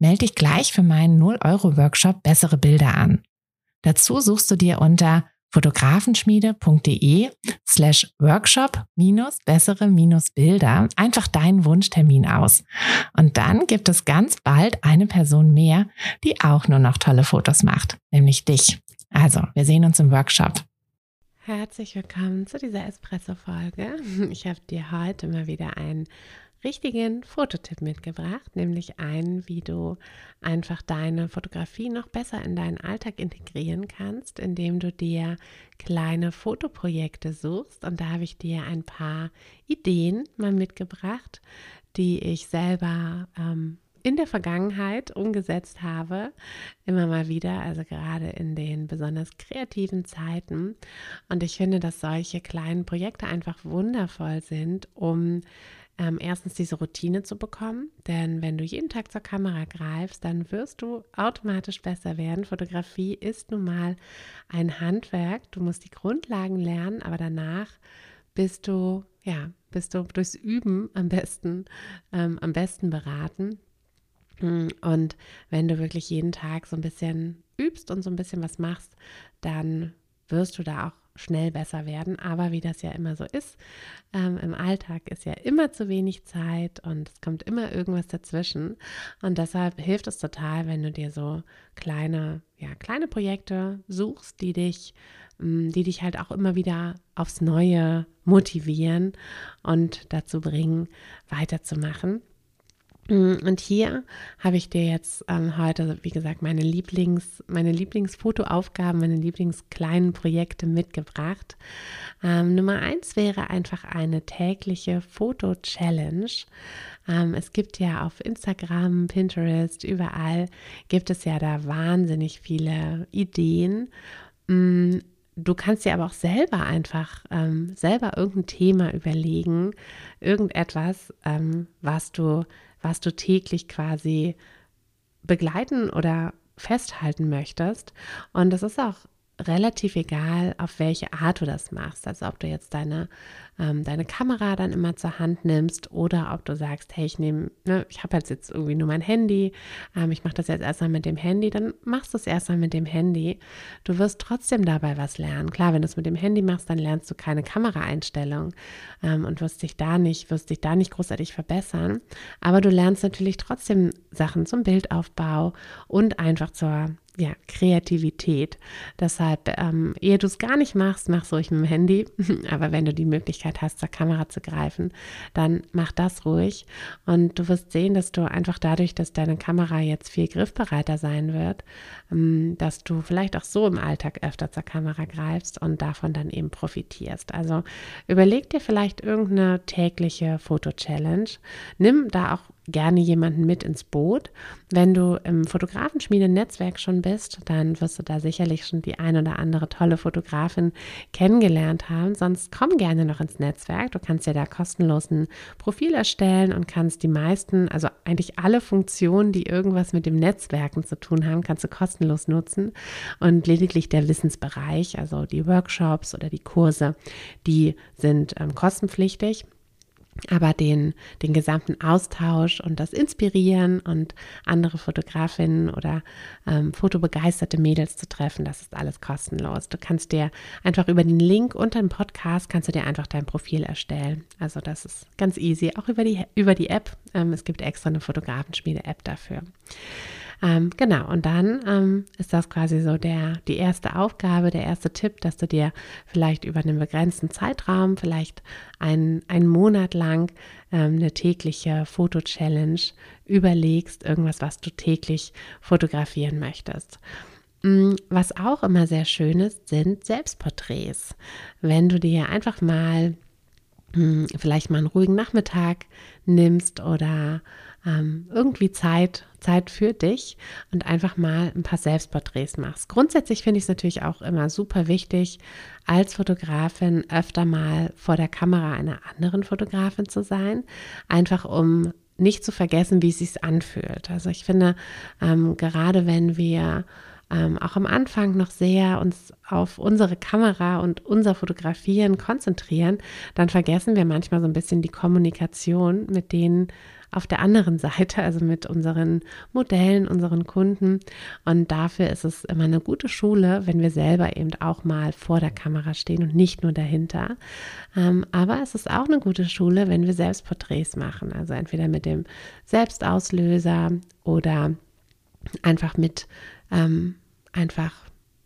Melde dich gleich für meinen 0-Euro-Workshop Bessere Bilder an. Dazu suchst du dir unter fotografenschmiede.de slash workshop minus bessere minus Bilder einfach deinen Wunschtermin aus. Und dann gibt es ganz bald eine Person mehr, die auch nur noch tolle Fotos macht, nämlich dich. Also, wir sehen uns im Workshop. Herzlich willkommen zu dieser Espresso-Folge. Ich habe dir heute mal wieder einen richtigen Fototipp mitgebracht, nämlich einen, wie du einfach deine Fotografie noch besser in deinen Alltag integrieren kannst, indem du dir kleine Fotoprojekte suchst. Und da habe ich dir ein paar Ideen mal mitgebracht, die ich selber ähm, in der Vergangenheit umgesetzt habe, immer mal wieder, also gerade in den besonders kreativen Zeiten. Und ich finde, dass solche kleinen Projekte einfach wundervoll sind, um ähm, erstens diese Routine zu bekommen, denn wenn du jeden Tag zur Kamera greifst, dann wirst du automatisch besser werden. Fotografie ist nun mal ein Handwerk, du musst die Grundlagen lernen, aber danach bist du, ja, bist du durchs Üben am besten, ähm, am besten beraten. Und wenn du wirklich jeden Tag so ein bisschen übst und so ein bisschen was machst, dann wirst du da auch schnell besser werden. Aber wie das ja immer so ist, ähm, im Alltag ist ja immer zu wenig Zeit und es kommt immer irgendwas dazwischen. Und deshalb hilft es total, wenn du dir so kleine, ja, kleine Projekte suchst, die dich, ähm, die dich halt auch immer wieder aufs Neue motivieren und dazu bringen, weiterzumachen. Mm, und hier habe ich dir jetzt ähm, heute, wie gesagt, meine Lieblings, meine Lieblingsfotoaufgaben, meine Lieblingskleinen Projekte mitgebracht. Ähm, Nummer eins wäre einfach eine tägliche Foto-Challenge. Ähm, es gibt ja auf Instagram, Pinterest, überall gibt es ja da wahnsinnig viele Ideen. Du kannst dir aber auch selber einfach ähm, selber irgendein Thema überlegen, irgendetwas, ähm, was du was du täglich quasi begleiten oder festhalten möchtest. Und das ist auch relativ egal, auf welche Art du das machst. Also ob du jetzt deine, ähm, deine Kamera dann immer zur Hand nimmst oder ob du sagst, hey, ich nehme, ne, ich habe jetzt, jetzt irgendwie nur mein Handy, ähm, ich mache das jetzt erstmal mit dem Handy, dann machst du es erstmal mit dem Handy. Du wirst trotzdem dabei was lernen. Klar, wenn du es mit dem Handy machst, dann lernst du keine Kameraeinstellung ähm, und wirst dich da nicht, wirst dich da nicht großartig verbessern. Aber du lernst natürlich trotzdem Sachen zum Bildaufbau und einfach zur ja, Kreativität. Deshalb, ähm, ehe du es gar nicht machst, mach es ruhig mit dem Handy. Aber wenn du die Möglichkeit hast, zur Kamera zu greifen, dann mach das ruhig. Und du wirst sehen, dass du einfach dadurch, dass deine Kamera jetzt viel griffbereiter sein wird, ähm, dass du vielleicht auch so im Alltag öfter zur Kamera greifst und davon dann eben profitierst. Also überleg dir vielleicht irgendeine tägliche Foto-Challenge. Nimm da auch gerne jemanden mit ins Boot. Wenn du im Fotografenschmiede-Netzwerk schon bist, dann wirst du da sicherlich schon die ein oder andere tolle Fotografin kennengelernt haben. Sonst komm gerne noch ins Netzwerk. Du kannst dir da kostenlos ein Profil erstellen und kannst die meisten, also eigentlich alle Funktionen, die irgendwas mit dem Netzwerken zu tun haben, kannst du kostenlos nutzen. Und lediglich der Wissensbereich, also die Workshops oder die Kurse, die sind ähm, kostenpflichtig. Aber den, den gesamten Austausch und das Inspirieren und andere Fotografinnen oder ähm, fotobegeisterte Mädels zu treffen, das ist alles kostenlos. Du kannst dir einfach über den Link unter dem Podcast kannst du dir einfach dein Profil erstellen. Also das ist ganz easy, auch über die, über die App. Ähm, es gibt extra eine Fotografenschmiede-App dafür. Ähm, genau, und dann ähm, ist das quasi so der, die erste Aufgabe, der erste Tipp, dass du dir vielleicht über einen begrenzten Zeitraum, vielleicht einen, einen Monat lang ähm, eine tägliche Foto-Challenge überlegst, irgendwas, was du täglich fotografieren möchtest. Mm, was auch immer sehr schön ist, sind Selbstporträts. Wenn du dir einfach mal vielleicht mal einen ruhigen Nachmittag nimmst oder ähm, irgendwie Zeit, Zeit für dich und einfach mal ein paar Selbstporträts machst. Grundsätzlich finde ich es natürlich auch immer super wichtig, als Fotografin öfter mal vor der Kamera einer anderen Fotografin zu sein, einfach um nicht zu vergessen, wie es sich anfühlt. Also ich finde, ähm, gerade wenn wir ähm, auch am Anfang noch sehr uns auf unsere Kamera und unser Fotografieren konzentrieren, dann vergessen wir manchmal so ein bisschen die Kommunikation mit denen auf der anderen Seite, also mit unseren Modellen, unseren Kunden. Und dafür ist es immer eine gute Schule, wenn wir selber eben auch mal vor der Kamera stehen und nicht nur dahinter. Ähm, aber es ist auch eine gute Schule, wenn wir Selbstporträts machen. Also entweder mit dem Selbstauslöser oder einfach mit ähm, einfach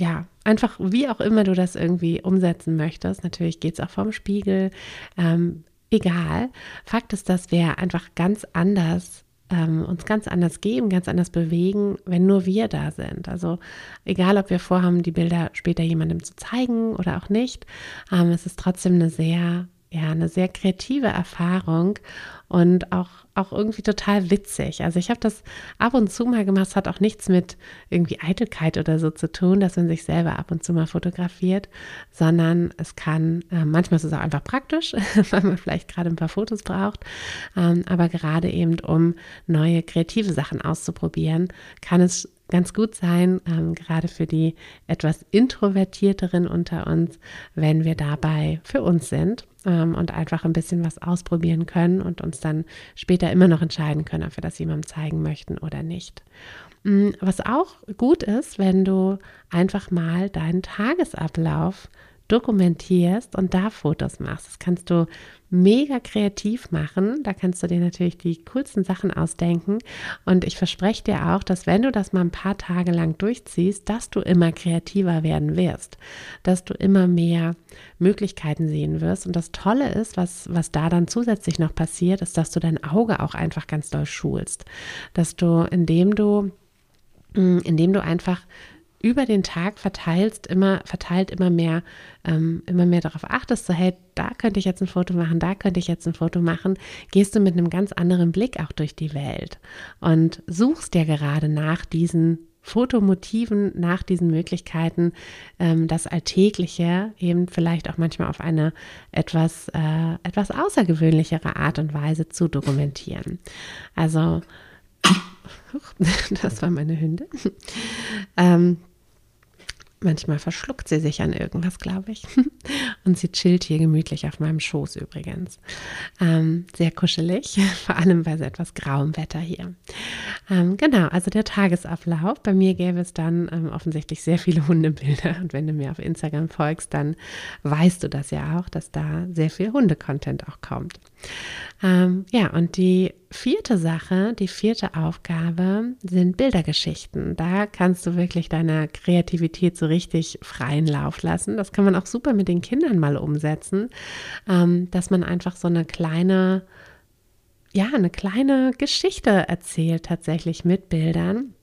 ja, einfach wie auch immer du das irgendwie umsetzen möchtest. Natürlich geht es auch vom Spiegel. Ähm, egal. Fakt ist, dass wir einfach ganz anders ähm, uns ganz anders geben, ganz anders bewegen, wenn nur wir da sind. Also egal, ob wir vorhaben, die Bilder später jemandem zu zeigen oder auch nicht, ähm, es ist trotzdem eine sehr ja, eine sehr kreative Erfahrung und auch, auch irgendwie total witzig. Also ich habe das ab und zu mal gemacht, es hat auch nichts mit irgendwie Eitelkeit oder so zu tun, dass man sich selber ab und zu mal fotografiert, sondern es kann, äh, manchmal ist es auch einfach praktisch, weil man vielleicht gerade ein paar Fotos braucht, ähm, aber gerade eben um neue kreative Sachen auszuprobieren, kann es ganz gut sein, ähm, gerade für die etwas introvertierteren unter uns, wenn wir dabei für uns sind ähm, und einfach ein bisschen was ausprobieren können und uns dann später immer noch entscheiden können, ob wir das jemandem zeigen möchten oder nicht. Mm, was auch gut ist, wenn du einfach mal deinen Tagesablauf dokumentierst und da Fotos machst. Das kannst du mega kreativ machen. Da kannst du dir natürlich die coolsten Sachen ausdenken. Und ich verspreche dir auch, dass wenn du das mal ein paar Tage lang durchziehst, dass du immer kreativer werden wirst, dass du immer mehr Möglichkeiten sehen wirst. Und das Tolle ist, was, was da dann zusätzlich noch passiert, ist, dass du dein Auge auch einfach ganz doll schulst. Dass du, indem du, mm, indem du einfach über den Tag verteilst, immer, verteilt immer mehr, ähm, immer mehr darauf achtest, so hey, da könnte ich jetzt ein Foto machen, da könnte ich jetzt ein Foto machen, gehst du mit einem ganz anderen Blick auch durch die Welt und suchst ja gerade nach diesen Fotomotiven, nach diesen Möglichkeiten, ähm, das Alltägliche eben vielleicht auch manchmal auf eine etwas, äh, etwas außergewöhnlichere Art und Weise zu dokumentieren. Also das war meine Hündin. Ähm, Manchmal verschluckt sie sich an irgendwas, glaube ich. Und sie chillt hier gemütlich auf meinem Schoß übrigens. Ähm, sehr kuschelig, vor allem bei so etwas grauem Wetter hier. Ähm, genau, also der Tagesablauf. Bei mir gäbe es dann ähm, offensichtlich sehr viele Hundebilder. Und wenn du mir auf Instagram folgst, dann weißt du das ja auch, dass da sehr viel Hunde-Content auch kommt. Ähm, ja, und die vierte Sache, die vierte Aufgabe sind Bildergeschichten. Da kannst du wirklich deiner Kreativität so richtig freien Lauf lassen. Das kann man auch super mit den Kindern mal umsetzen, ähm, dass man einfach so eine kleine, ja, eine kleine Geschichte erzählt tatsächlich mit Bildern.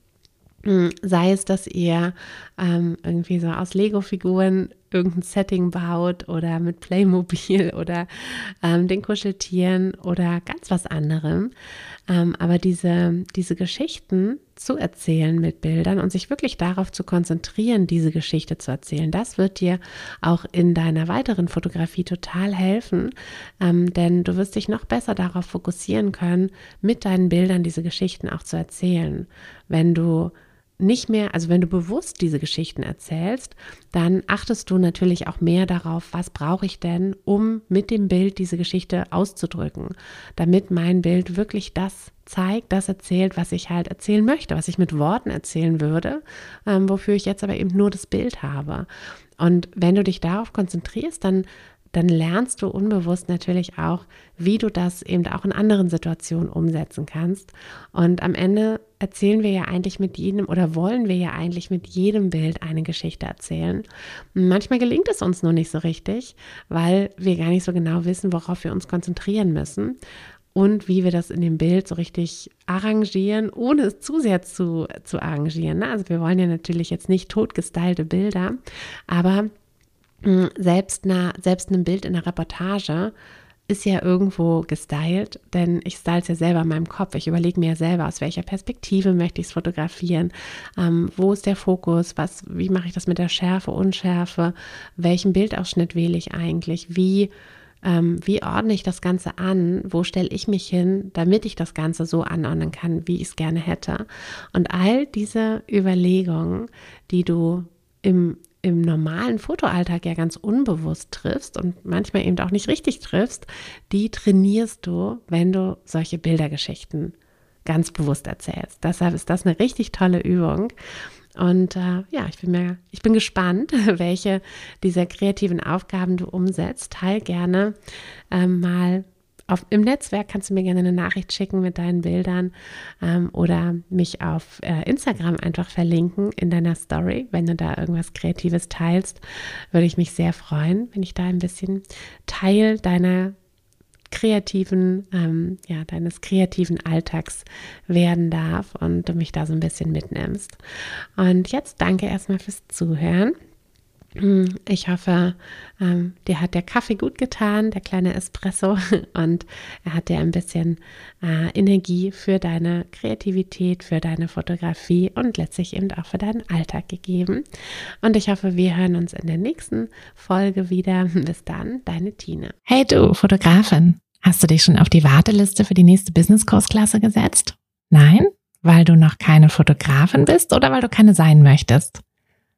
Hm, sei es, dass ihr ähm, irgendwie so aus Lego-Figuren irgendein Setting baut oder mit Playmobil oder ähm, den Kuscheltieren oder ganz was anderem. Ähm, aber diese, diese Geschichten zu erzählen mit Bildern und sich wirklich darauf zu konzentrieren, diese Geschichte zu erzählen, das wird dir auch in deiner weiteren Fotografie total helfen, ähm, denn du wirst dich noch besser darauf fokussieren können, mit deinen Bildern diese Geschichten auch zu erzählen. Wenn du nicht mehr, also wenn du bewusst diese Geschichten erzählst, dann achtest du natürlich auch mehr darauf, was brauche ich denn, um mit dem Bild diese Geschichte auszudrücken, damit mein Bild wirklich das zeigt, das erzählt, was ich halt erzählen möchte, was ich mit Worten erzählen würde, ähm, wofür ich jetzt aber eben nur das Bild habe. Und wenn du dich darauf konzentrierst, dann dann lernst du unbewusst natürlich auch, wie du das eben auch in anderen Situationen umsetzen kannst. Und am Ende erzählen wir ja eigentlich mit jedem oder wollen wir ja eigentlich mit jedem Bild eine Geschichte erzählen. Manchmal gelingt es uns nur nicht so richtig, weil wir gar nicht so genau wissen, worauf wir uns konzentrieren müssen und wie wir das in dem Bild so richtig arrangieren, ohne es zu sehr zu, zu arrangieren. Ne? Also wir wollen ja natürlich jetzt nicht totgestylte Bilder, aber selbst, einer, selbst einem Bild in einer Reportage ist ja irgendwo gestylt, denn ich style es ja selber in meinem Kopf. Ich überlege mir ja selber, aus welcher Perspektive möchte ich es fotografieren, ähm, wo ist der Fokus, was, wie mache ich das mit der Schärfe, Unschärfe, welchen Bildausschnitt wähle ich eigentlich, wie, ähm, wie ordne ich das Ganze an, wo stelle ich mich hin, damit ich das Ganze so anordnen kann, wie ich es gerne hätte. Und all diese Überlegungen, die du im im normalen Fotoalltag ja ganz unbewusst triffst und manchmal eben auch nicht richtig triffst, die trainierst du, wenn du solche Bildergeschichten ganz bewusst erzählst. Deshalb ist das eine richtig tolle Übung. Und äh, ja, ich bin mir, ich bin gespannt, welche dieser kreativen Aufgaben du umsetzt. Teil gerne äh, mal auf, Im Netzwerk kannst du mir gerne eine Nachricht schicken mit deinen Bildern ähm, oder mich auf äh, Instagram einfach verlinken in deiner Story. Wenn du da irgendwas Kreatives teilst, würde ich mich sehr freuen, wenn ich da ein bisschen Teil deiner kreativen, ähm, ja, deines kreativen Alltags werden darf und du mich da so ein bisschen mitnimmst. Und jetzt danke erstmal fürs Zuhören. Hm, ich hoffe, ähm, dir hat der Kaffee gut getan, der kleine Espresso, und er hat dir ein bisschen äh, Energie für deine Kreativität, für deine Fotografie und letztlich eben auch für deinen Alltag gegeben. Und ich hoffe, wir hören uns in der nächsten Folge wieder. Bis dann, deine Tine. Hey du, Fotografin, hast du dich schon auf die Warteliste für die nächste Business-Kursklasse gesetzt? Nein? Weil du noch keine Fotografin bist oder weil du keine sein möchtest?